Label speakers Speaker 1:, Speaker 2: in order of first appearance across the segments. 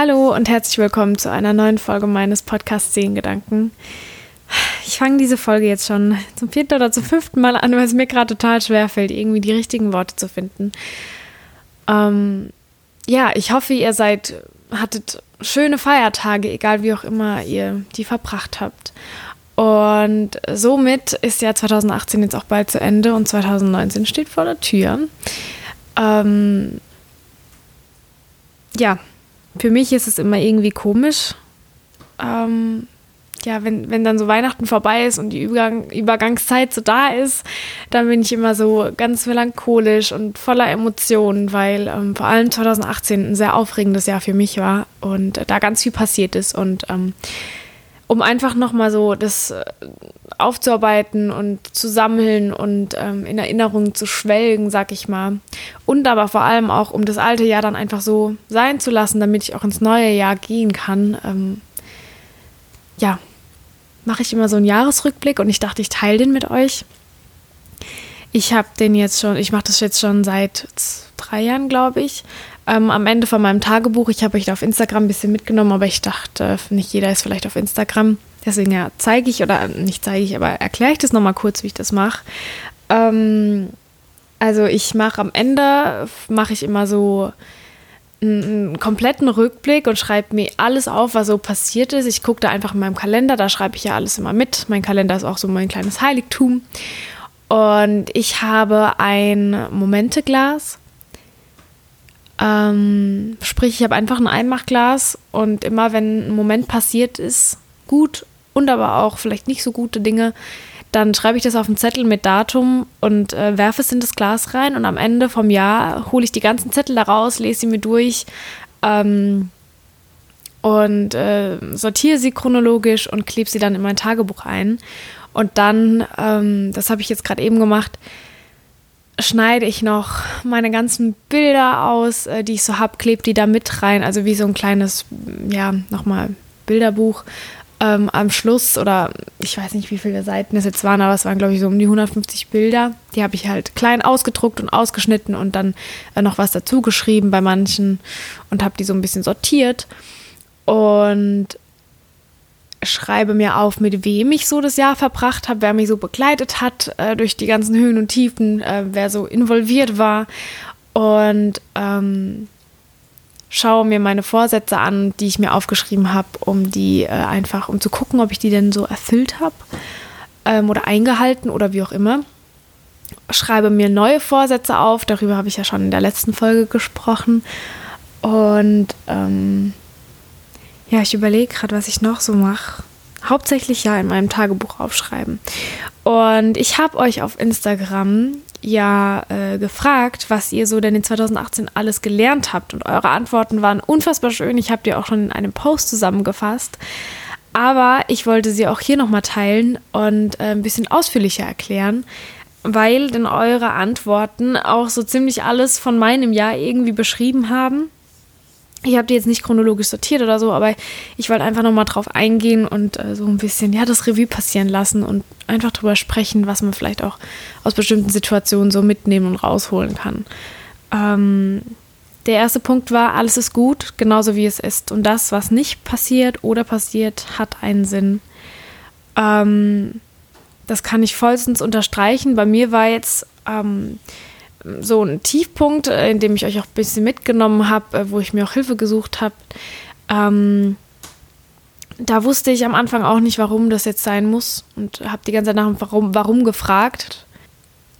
Speaker 1: Hallo und herzlich willkommen zu einer neuen Folge meines Podcasts Sehengedanken. Ich fange diese Folge jetzt schon zum vierten oder zum fünften Mal an, weil es mir gerade total schwer fällt, irgendwie die richtigen Worte zu finden. Ähm, ja, ich hoffe, ihr seid, hattet schöne Feiertage, egal wie auch immer ihr die verbracht habt. Und somit ist ja 2018 jetzt auch bald zu Ende und 2019 steht vor der Tür. Ähm, ja, für mich ist es immer irgendwie komisch. Ähm, ja, wenn, wenn dann so Weihnachten vorbei ist und die Übergang, Übergangszeit so da ist, dann bin ich immer so ganz melancholisch und voller Emotionen, weil ähm, vor allem 2018 ein sehr aufregendes Jahr für mich war und da ganz viel passiert ist. Und ähm, um einfach nochmal so das äh, aufzuarbeiten und zu sammeln und ähm, in Erinnerungen zu schwelgen, sag ich mal. Und aber vor allem auch, um das alte Jahr dann einfach so sein zu lassen, damit ich auch ins neue Jahr gehen kann. Ähm, ja, mache ich immer so einen Jahresrückblick und ich dachte, ich teile den mit euch. Ich habe den jetzt schon, ich mache das jetzt schon seit drei Jahren, glaube ich. Ähm, am Ende von meinem Tagebuch, ich habe euch da auf Instagram ein bisschen mitgenommen, aber ich dachte, nicht jeder ist vielleicht auf Instagram. Deswegen ja, zeige ich, oder nicht zeige ich, aber erkläre ich das nochmal kurz, wie ich das mache. Ähm, also ich mache am Ende, mache ich immer so einen kompletten Rückblick und schreibe mir alles auf, was so passiert ist. Ich gucke da einfach in meinem Kalender, da schreibe ich ja alles immer mit. Mein Kalender ist auch so mein kleines Heiligtum. Und ich habe ein Momenteglas. Ähm, sprich, ich habe einfach ein Einmachglas und immer wenn ein Moment passiert ist, gut und aber auch vielleicht nicht so gute Dinge, dann schreibe ich das auf einen Zettel mit Datum und äh, werfe es in das Glas rein und am Ende vom Jahr hole ich die ganzen Zettel da raus, lese sie mir durch ähm, und äh, sortiere sie chronologisch und klebe sie dann in mein Tagebuch ein. Und dann, ähm, das habe ich jetzt gerade eben gemacht, schneide ich noch meine ganzen Bilder aus, äh, die ich so habe, klebe die da mit rein, also wie so ein kleines, ja, nochmal Bilderbuch ähm, am Schluss oder ich weiß nicht, wie viele Seiten es jetzt waren, aber es waren, glaube ich, so um die 150 Bilder. Die habe ich halt klein ausgedruckt und ausgeschnitten und dann äh, noch was dazu geschrieben bei manchen und habe die so ein bisschen sortiert und schreibe mir auf, mit wem ich so das Jahr verbracht habe, wer mich so begleitet hat äh, durch die ganzen Höhen und Tiefen, äh, wer so involviert war und ähm, schaue mir meine Vorsätze an, die ich mir aufgeschrieben habe, um die äh, einfach, um zu gucken, ob ich die denn so erfüllt habe ähm, oder eingehalten oder wie auch immer. Schreibe mir neue Vorsätze auf, darüber habe ich ja schon in der letzten Folge gesprochen. Und ähm, ja, ich überlege gerade, was ich noch so mache. Hauptsächlich ja in meinem Tagebuch aufschreiben. Und ich habe euch auf Instagram ja äh, gefragt, was ihr so denn in 2018 alles gelernt habt. Und eure Antworten waren unfassbar schön. Ich habe die auch schon in einem Post zusammengefasst. Aber ich wollte sie auch hier nochmal teilen und äh, ein bisschen ausführlicher erklären, weil denn eure Antworten auch so ziemlich alles von meinem Jahr irgendwie beschrieben haben. Ich habe die jetzt nicht chronologisch sortiert oder so, aber ich wollte einfach nochmal drauf eingehen und äh, so ein bisschen, ja, das Revue passieren lassen und einfach drüber sprechen, was man vielleicht auch aus bestimmten Situationen so mitnehmen und rausholen kann. Ähm, der erste Punkt war, alles ist gut, genauso wie es ist. Und das, was nicht passiert oder passiert, hat einen Sinn. Ähm, das kann ich vollstens unterstreichen. Bei mir war jetzt ähm, so ein Tiefpunkt, äh, in dem ich euch auch ein bisschen mitgenommen habe, äh, wo ich mir auch Hilfe gesucht habe. Ähm, da wusste ich am Anfang auch nicht, warum das jetzt sein muss und habe die ganze Zeit nach warum, warum gefragt.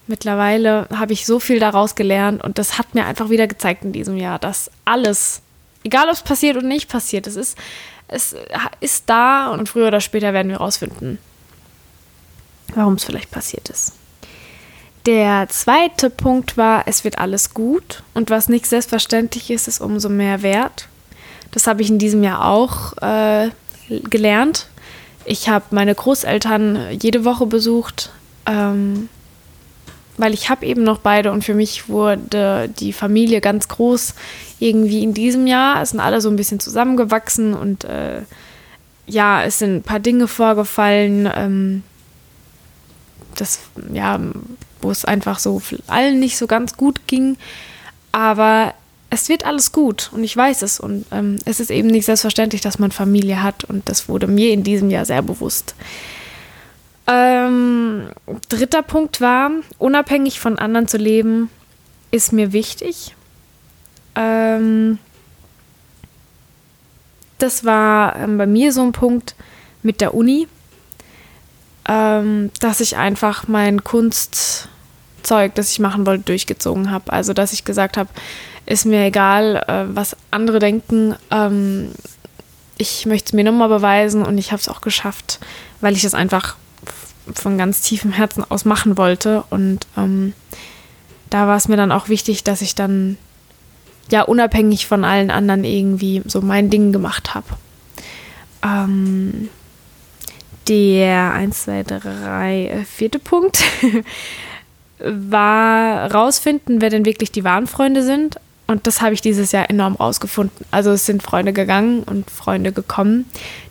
Speaker 1: Mittlerweile habe ich so viel daraus gelernt und das hat mir einfach wieder gezeigt in diesem Jahr, dass alles, egal ob es passiert oder nicht passiert, es ist, es ist da und früher oder später werden wir rausfinden, warum es vielleicht passiert ist. Der zweite Punkt war, es wird alles gut und was nicht selbstverständlich ist, ist umso mehr wert. Das habe ich in diesem Jahr auch äh, gelernt. Ich habe meine Großeltern jede Woche besucht, ähm, weil ich habe eben noch beide und für mich wurde die Familie ganz groß irgendwie in diesem Jahr. Es sind alle so ein bisschen zusammengewachsen und äh, ja, es sind ein paar Dinge vorgefallen. Ähm, das, ja, wo es einfach so allen nicht so ganz gut ging. Aber es wird alles gut und ich weiß es. Und ähm, es ist eben nicht selbstverständlich, dass man Familie hat und das wurde mir in diesem Jahr sehr bewusst. Ähm, dritter Punkt war, unabhängig von anderen zu leben, ist mir wichtig. Ähm, das war ähm, bei mir so ein Punkt mit der Uni, ähm, dass ich einfach mein Kunstzeug, das ich machen wollte, durchgezogen habe. Also, dass ich gesagt habe, ist mir egal, äh, was andere denken. Ähm, ich möchte es mir nochmal beweisen und ich habe es auch geschafft, weil ich das einfach von ganz tiefem Herzen aus machen wollte. Und ähm, da war es mir dann auch wichtig, dass ich dann ja unabhängig von allen anderen irgendwie so mein Ding gemacht habe. Ähm, der 1, 2, 3, vierte Punkt war rausfinden, wer denn wirklich die wahren Freunde sind. Und das habe ich dieses Jahr enorm rausgefunden. Also es sind Freunde gegangen und Freunde gekommen,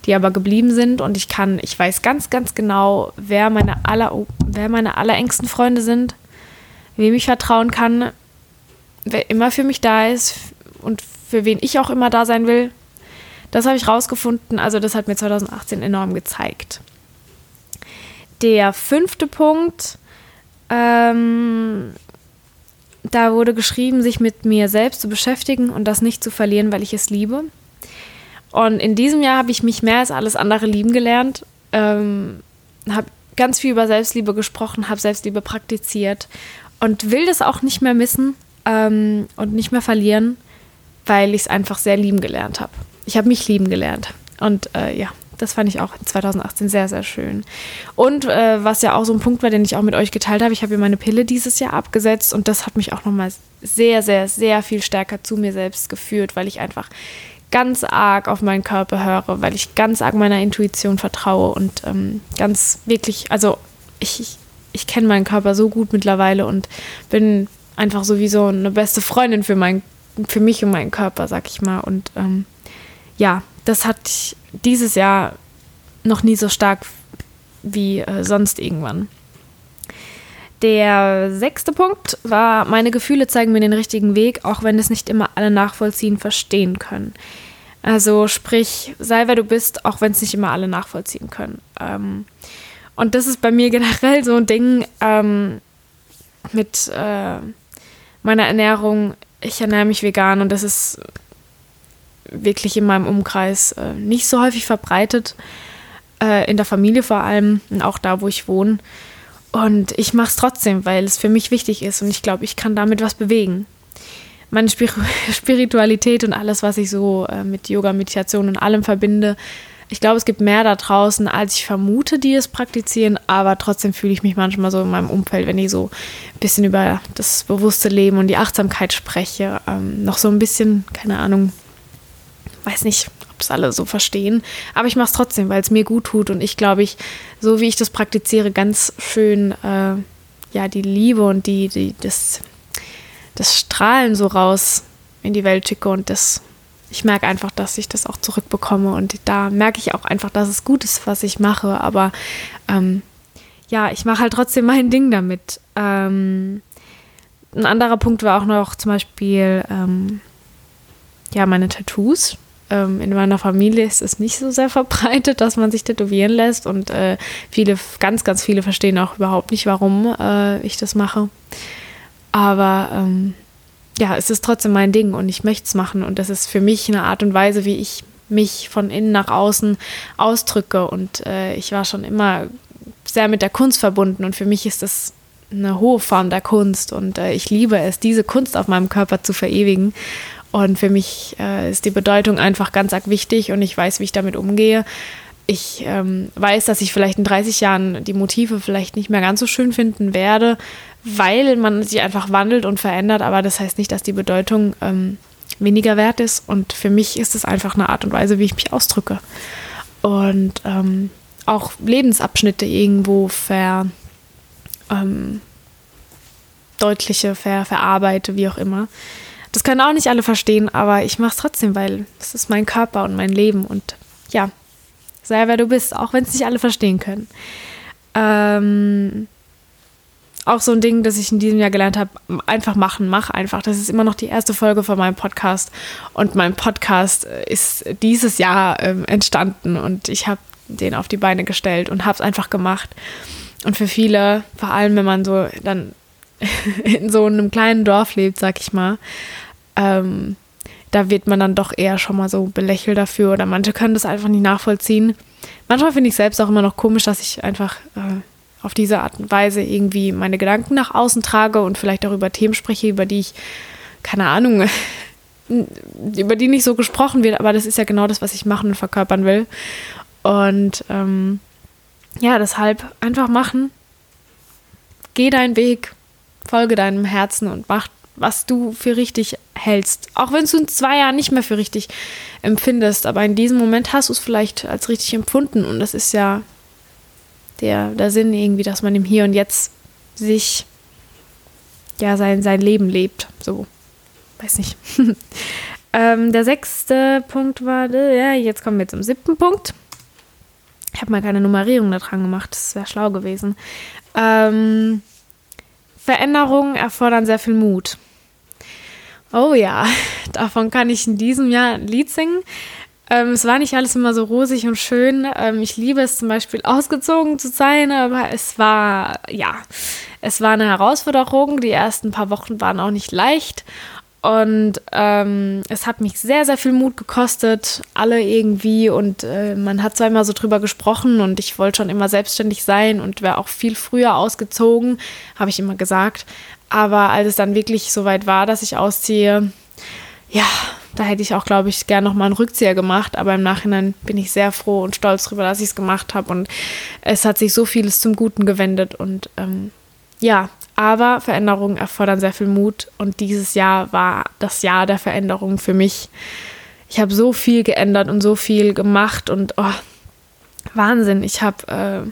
Speaker 1: die aber geblieben sind. Und ich kann, ich weiß ganz, ganz genau, wer meine aller, wer meine allerengsten Freunde sind, wem ich vertrauen kann, wer immer für mich da ist und für wen ich auch immer da sein will. Das habe ich rausgefunden. Also das hat mir 2018 enorm gezeigt. Der fünfte Punkt, ähm, da wurde geschrieben, sich mit mir selbst zu beschäftigen und das nicht zu verlieren, weil ich es liebe. Und in diesem Jahr habe ich mich mehr als alles andere lieben gelernt, ähm, habe ganz viel über Selbstliebe gesprochen, habe Selbstliebe praktiziert und will das auch nicht mehr missen ähm, und nicht mehr verlieren, weil ich es einfach sehr lieben gelernt habe. Ich habe mich lieben gelernt. Und äh, ja, das fand ich auch 2018 sehr, sehr schön. Und äh, was ja auch so ein Punkt war, den ich auch mit euch geteilt habe, ich habe mir meine Pille dieses Jahr abgesetzt und das hat mich auch nochmal sehr, sehr, sehr viel stärker zu mir selbst geführt, weil ich einfach ganz arg auf meinen Körper höre, weil ich ganz arg meiner Intuition vertraue und ähm, ganz wirklich, also ich, ich, ich kenne meinen Körper so gut mittlerweile und bin einfach sowieso eine beste Freundin für, mein, für mich und meinen Körper, sag ich mal. Und ähm, ja, das ich dieses Jahr noch nie so stark wie äh, sonst irgendwann. Der sechste Punkt war, meine Gefühle zeigen mir den richtigen Weg, auch wenn es nicht immer alle nachvollziehen, verstehen können. Also sprich, sei wer du bist, auch wenn es nicht immer alle nachvollziehen können. Ähm, und das ist bei mir generell so ein Ding ähm, mit äh, meiner Ernährung. Ich ernähre mich vegan und das ist wirklich in meinem Umkreis äh, nicht so häufig verbreitet. Äh, in der Familie vor allem und auch da, wo ich wohne. Und ich mache es trotzdem, weil es für mich wichtig ist und ich glaube, ich kann damit was bewegen. Meine Spir Spiritualität und alles, was ich so äh, mit Yoga, Meditation und allem verbinde, ich glaube, es gibt mehr da draußen, als ich vermute, die es praktizieren, aber trotzdem fühle ich mich manchmal so in meinem Umfeld, wenn ich so ein bisschen über das bewusste Leben und die Achtsamkeit spreche, ähm, noch so ein bisschen, keine Ahnung, weiß nicht, ob es alle so verstehen, aber ich mache es trotzdem, weil es mir gut tut und ich glaube ich, so wie ich das praktiziere, ganz schön äh, ja die Liebe und die, die das, das Strahlen so raus in die Welt schicke und das ich merke einfach, dass ich das auch zurückbekomme und da merke ich auch einfach, dass es gut ist, was ich mache, aber ähm, ja, ich mache halt trotzdem mein Ding damit. Ähm, ein anderer Punkt war auch noch zum Beispiel ähm, ja meine Tattoos ähm, in meiner Familie ist es nicht so sehr verbreitet, dass man sich tätowieren lässt und äh, viele, ganz, ganz viele verstehen auch überhaupt nicht, warum äh, ich das mache. Aber ähm, ja, es ist trotzdem mein Ding und ich möchte es machen und das ist für mich eine Art und Weise, wie ich mich von innen nach außen ausdrücke und äh, ich war schon immer sehr mit der Kunst verbunden und für mich ist das eine hohe Form der Kunst und äh, ich liebe es, diese Kunst auf meinem Körper zu verewigen und für mich äh, ist die Bedeutung einfach ganz arg wichtig und ich weiß, wie ich damit umgehe. Ich ähm, weiß, dass ich vielleicht in 30 Jahren die Motive vielleicht nicht mehr ganz so schön finden werde, weil man sich einfach wandelt und verändert, aber das heißt nicht, dass die Bedeutung ähm, weniger wert ist. Und für mich ist es einfach eine Art und Weise, wie ich mich ausdrücke. Und ähm, auch Lebensabschnitte irgendwo ver, ähm, deutliche, ver, verarbeite, wie auch immer. Das können auch nicht alle verstehen, aber ich mache es trotzdem, weil es ist mein Körper und mein Leben und ja, sei wer du bist, auch wenn es nicht alle verstehen können. Ähm, auch so ein Ding, das ich in diesem Jahr gelernt habe, einfach machen, mach einfach. Das ist immer noch die erste Folge von meinem Podcast und mein Podcast ist dieses Jahr ähm, entstanden und ich habe den auf die Beine gestellt und habe es einfach gemacht. Und für viele, vor allem wenn man so dann in so einem kleinen Dorf lebt, sag ich mal, ähm, da wird man dann doch eher schon mal so belächelt dafür oder manche können das einfach nicht nachvollziehen. Manchmal finde ich selbst auch immer noch komisch, dass ich einfach äh, auf diese Art und Weise irgendwie meine Gedanken nach außen trage und vielleicht auch über Themen spreche, über die ich, keine Ahnung, über die nicht so gesprochen wird, aber das ist ja genau das, was ich machen und verkörpern will. Und ähm, ja, deshalb einfach machen. Geh deinen Weg, folge deinem Herzen und mach, was du für richtig hältst. Auch wenn du in zwei Jahren nicht mehr für richtig empfindest, aber in diesem Moment hast du es vielleicht als richtig empfunden und das ist ja der, der Sinn irgendwie, dass man im Hier und Jetzt sich ja sein, sein Leben lebt. So, weiß nicht. ähm, der sechste Punkt war, ja, jetzt kommen wir zum siebten Punkt. Ich habe mal keine Nummerierung da dran gemacht, das wäre schlau gewesen. Ähm, Veränderungen erfordern sehr viel Mut. Oh ja, davon kann ich in diesem Jahr ein Lied singen. Ähm, es war nicht alles immer so rosig und schön. Ähm, ich liebe es zum Beispiel ausgezogen zu sein, aber es war, ja, es war eine Herausforderung. Die ersten paar Wochen waren auch nicht leicht. Und ähm, es hat mich sehr, sehr viel Mut gekostet, alle irgendwie. Und äh, man hat zwar immer so drüber gesprochen und ich wollte schon immer selbstständig sein und wäre auch viel früher ausgezogen, habe ich immer gesagt. Aber als es dann wirklich so weit war, dass ich ausziehe, ja, da hätte ich auch, glaube ich, gern nochmal einen Rückzieher gemacht. Aber im Nachhinein bin ich sehr froh und stolz darüber, dass ich es gemacht habe. Und es hat sich so vieles zum Guten gewendet. Und ähm, ja, aber Veränderungen erfordern sehr viel Mut. Und dieses Jahr war das Jahr der Veränderung für mich. Ich habe so viel geändert und so viel gemacht. Und oh, Wahnsinn. Ich habe äh,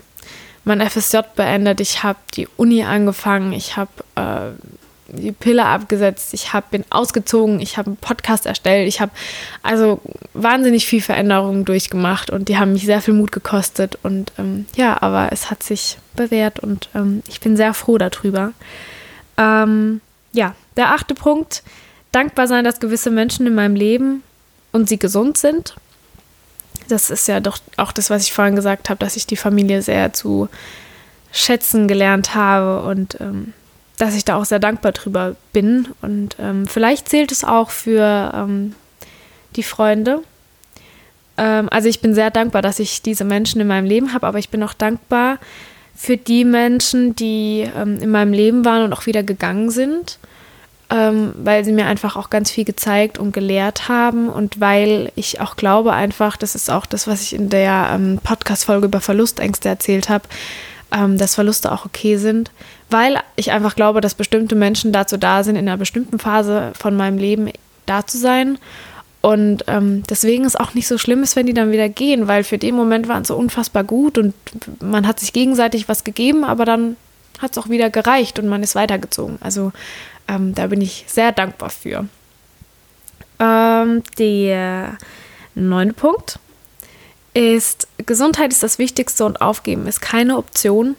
Speaker 1: mein FSJ beendet. Ich habe die Uni angefangen. Ich habe. Äh, die Pille abgesetzt, ich hab, bin ausgezogen, ich habe einen Podcast erstellt, ich habe also wahnsinnig viel Veränderungen durchgemacht und die haben mich sehr viel Mut gekostet und ähm, ja, aber es hat sich bewährt und ähm, ich bin sehr froh darüber. Ähm, ja, der achte Punkt, dankbar sein, dass gewisse Menschen in meinem Leben und sie gesund sind. Das ist ja doch auch das, was ich vorhin gesagt habe, dass ich die Familie sehr zu schätzen gelernt habe und ähm, dass ich da auch sehr dankbar drüber bin. Und ähm, vielleicht zählt es auch für ähm, die Freunde. Ähm, also ich bin sehr dankbar, dass ich diese Menschen in meinem Leben habe, aber ich bin auch dankbar für die Menschen, die ähm, in meinem Leben waren und auch wieder gegangen sind, ähm, weil sie mir einfach auch ganz viel gezeigt und gelehrt haben und weil ich auch glaube einfach, das ist auch das, was ich in der Podcast-Folge über Verlustängste erzählt habe, dass Verluste auch okay sind weil ich einfach glaube, dass bestimmte Menschen dazu da sind, in einer bestimmten Phase von meinem Leben da zu sein. Und ähm, deswegen ist auch nicht so schlimm ist, wenn die dann wieder gehen, weil für den Moment waren es so unfassbar gut und man hat sich gegenseitig was gegeben, aber dann hat es auch wieder gereicht und man ist weitergezogen. Also ähm, da bin ich sehr dankbar für. Ähm, der neunte Punkt ist, Gesundheit ist das Wichtigste und Aufgeben ist keine Option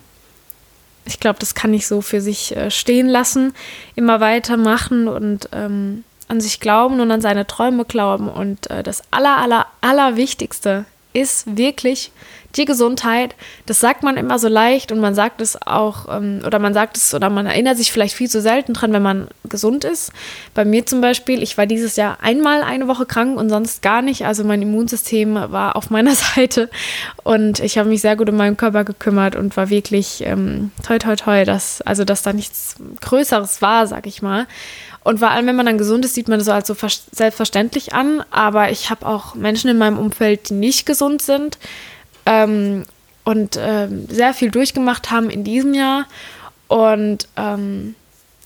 Speaker 1: ich glaube, das kann ich so für sich äh, stehen lassen, immer weitermachen und ähm, an sich glauben und an seine Träume glauben. Und äh, das Aller, Aller, Allerwichtigste ist wirklich die Gesundheit. Das sagt man immer so leicht und man sagt es auch, ähm, oder man sagt es, oder man erinnert sich vielleicht viel zu selten dran, wenn man gesund ist. Bei mir zum Beispiel, ich war dieses Jahr einmal eine Woche krank und sonst gar nicht. Also mein Immunsystem war auf meiner Seite und ich habe mich sehr gut um meinen Körper gekümmert und war wirklich ähm, toi toi toi, dass, also dass da nichts Größeres war, sag ich mal. Und vor allem, wenn man dann gesund ist, sieht man das so als so selbstverständlich an. Aber ich habe auch Menschen in meinem Umfeld, die nicht gesund sind ähm, und ähm, sehr viel durchgemacht haben in diesem Jahr. Und ähm,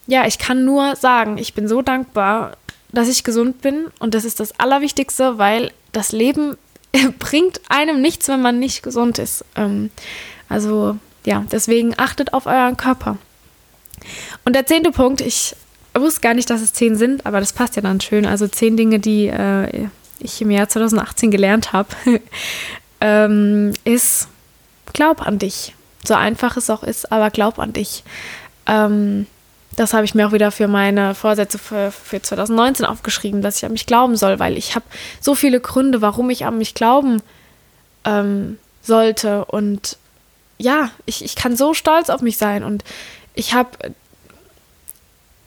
Speaker 1: ja, ich kann nur sagen, ich bin so dankbar, dass ich gesund bin. Und das ist das Allerwichtigste, weil das Leben bringt einem nichts, wenn man nicht gesund ist. Ähm, also ja, deswegen achtet auf euren Körper. Und der zehnte Punkt, ich wusste gar nicht, dass es zehn sind, aber das passt ja dann schön. Also zehn Dinge, die äh, ich im Jahr 2018 gelernt habe, ähm, ist, glaub an dich. So einfach es auch ist, aber glaub an dich. ähm, das habe ich mir auch wieder für meine Vorsätze für, für 2019 aufgeschrieben, dass ich an mich glauben soll, weil ich habe so viele Gründe, warum ich an mich glauben ähm, sollte. Und ja, ich, ich kann so stolz auf mich sein. Und ich habe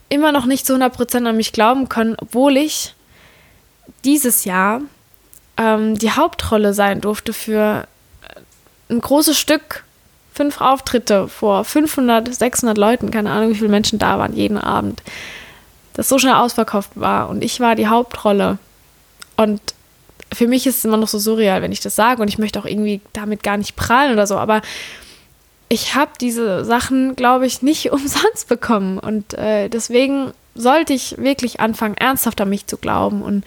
Speaker 1: immer noch nicht zu 100% an mich glauben können, obwohl ich dieses Jahr ähm, die Hauptrolle sein durfte für ein großes Stück fünf Auftritte vor 500, 600 Leuten, keine Ahnung, wie viele Menschen da waren, jeden Abend. Das so schnell ausverkauft war. Und ich war die Hauptrolle. Und für mich ist es immer noch so surreal, wenn ich das sage. Und ich möchte auch irgendwie damit gar nicht prahlen oder so, aber ich habe diese Sachen, glaube ich, nicht umsonst bekommen. Und äh, deswegen sollte ich wirklich anfangen, ernsthaft an mich zu glauben. Und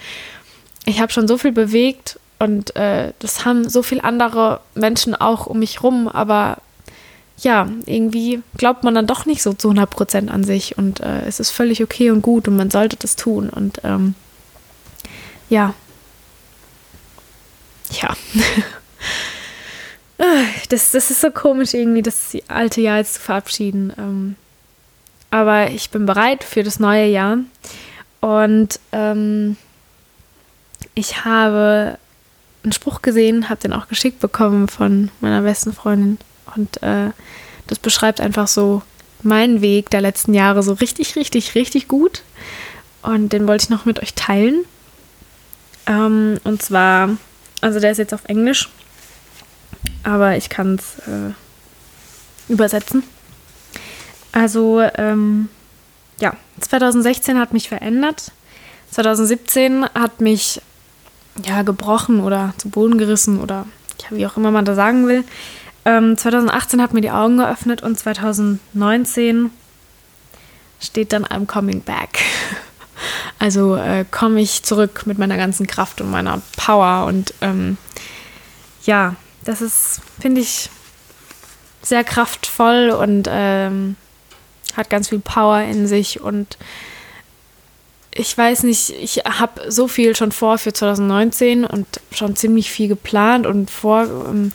Speaker 1: ich habe schon so viel bewegt und äh, das haben so viele andere Menschen auch um mich rum, aber ja, irgendwie glaubt man dann doch nicht so zu 100 Prozent an sich und äh, es ist völlig okay und gut und man sollte das tun und ähm, ja, ja. das, das ist so komisch irgendwie, das alte Jahr jetzt zu verabschieden. Ähm, aber ich bin bereit für das neue Jahr und ähm, ich habe einen Spruch gesehen, habe den auch geschickt bekommen von meiner besten Freundin und äh, das beschreibt einfach so meinen Weg der letzten Jahre so richtig, richtig, richtig gut. Und den wollte ich noch mit euch teilen. Ähm, und zwar, also der ist jetzt auf Englisch, aber ich kann es äh, übersetzen. Also, ähm, ja, 2016 hat mich verändert. 2017 hat mich ja gebrochen oder zu Boden gerissen oder ja, wie auch immer man da sagen will. Ähm, 2018 hat mir die Augen geöffnet und 2019 steht dann I'm coming back. Also äh, komme ich zurück mit meiner ganzen Kraft und meiner Power und ähm, ja, das ist, finde ich, sehr kraftvoll und ähm, hat ganz viel Power in sich und ich weiß nicht, ich habe so viel schon vor für 2019 und schon ziemlich viel geplant und vor, ähm,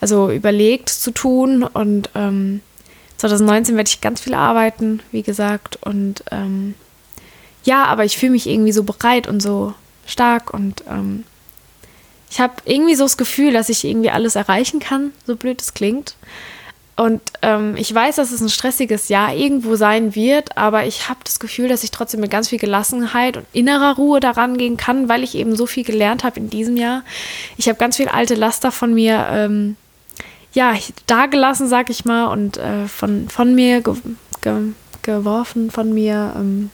Speaker 1: also überlegt zu tun. Und ähm, 2019 werde ich ganz viel arbeiten, wie gesagt. Und ähm, ja, aber ich fühle mich irgendwie so bereit und so stark und ähm, ich habe irgendwie so das Gefühl, dass ich irgendwie alles erreichen kann, so blöd es klingt. Und ähm, ich weiß, dass es ein stressiges Jahr irgendwo sein wird, aber ich habe das Gefühl, dass ich trotzdem mit ganz viel Gelassenheit und innerer Ruhe daran gehen kann, weil ich eben so viel gelernt habe in diesem Jahr. Ich habe ganz viel alte Laster von mir, ähm, ja, dagelassen, sag ich mal, und äh, von, von mir ge ge geworfen, von mir ähm,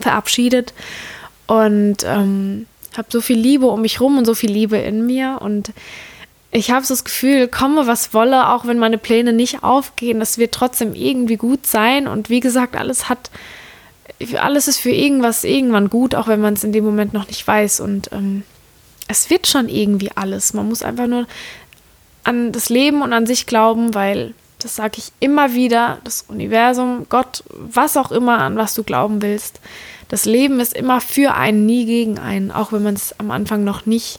Speaker 1: verabschiedet. Und ähm, habe so viel Liebe um mich rum und so viel Liebe in mir und ich habe so das Gefühl, komme was wolle, auch wenn meine Pläne nicht aufgehen, das wird trotzdem irgendwie gut sein. Und wie gesagt, alles hat, alles ist für irgendwas irgendwann gut, auch wenn man es in dem Moment noch nicht weiß. Und ähm, es wird schon irgendwie alles. Man muss einfach nur an das Leben und an sich glauben, weil, das sage ich immer wieder, das Universum, Gott, was auch immer, an was du glauben willst, das Leben ist immer für einen, nie gegen einen, auch wenn man es am Anfang noch nicht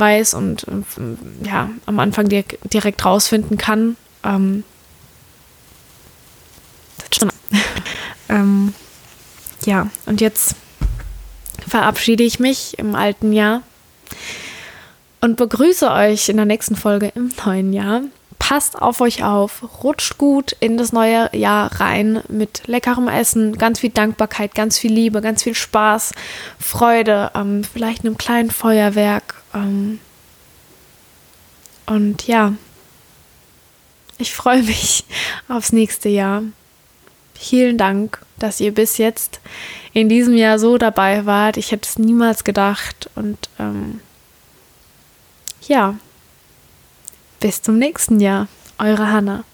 Speaker 1: weiß und äh, ja, am Anfang direkt, direkt rausfinden kann. Ähm, ähm, ja, und jetzt verabschiede ich mich im alten Jahr und begrüße euch in der nächsten Folge im neuen Jahr. Passt auf euch auf, rutscht gut in das neue Jahr rein mit leckerem Essen, ganz viel Dankbarkeit, ganz viel Liebe, ganz viel Spaß, Freude, ähm, vielleicht einem kleinen Feuerwerk ähm, und ja, ich freue mich aufs nächste Jahr. Vielen Dank, dass ihr bis jetzt in diesem Jahr so dabei wart. Ich hätte es niemals gedacht. Und ähm, ja, bis zum nächsten Jahr. Eure Hanna.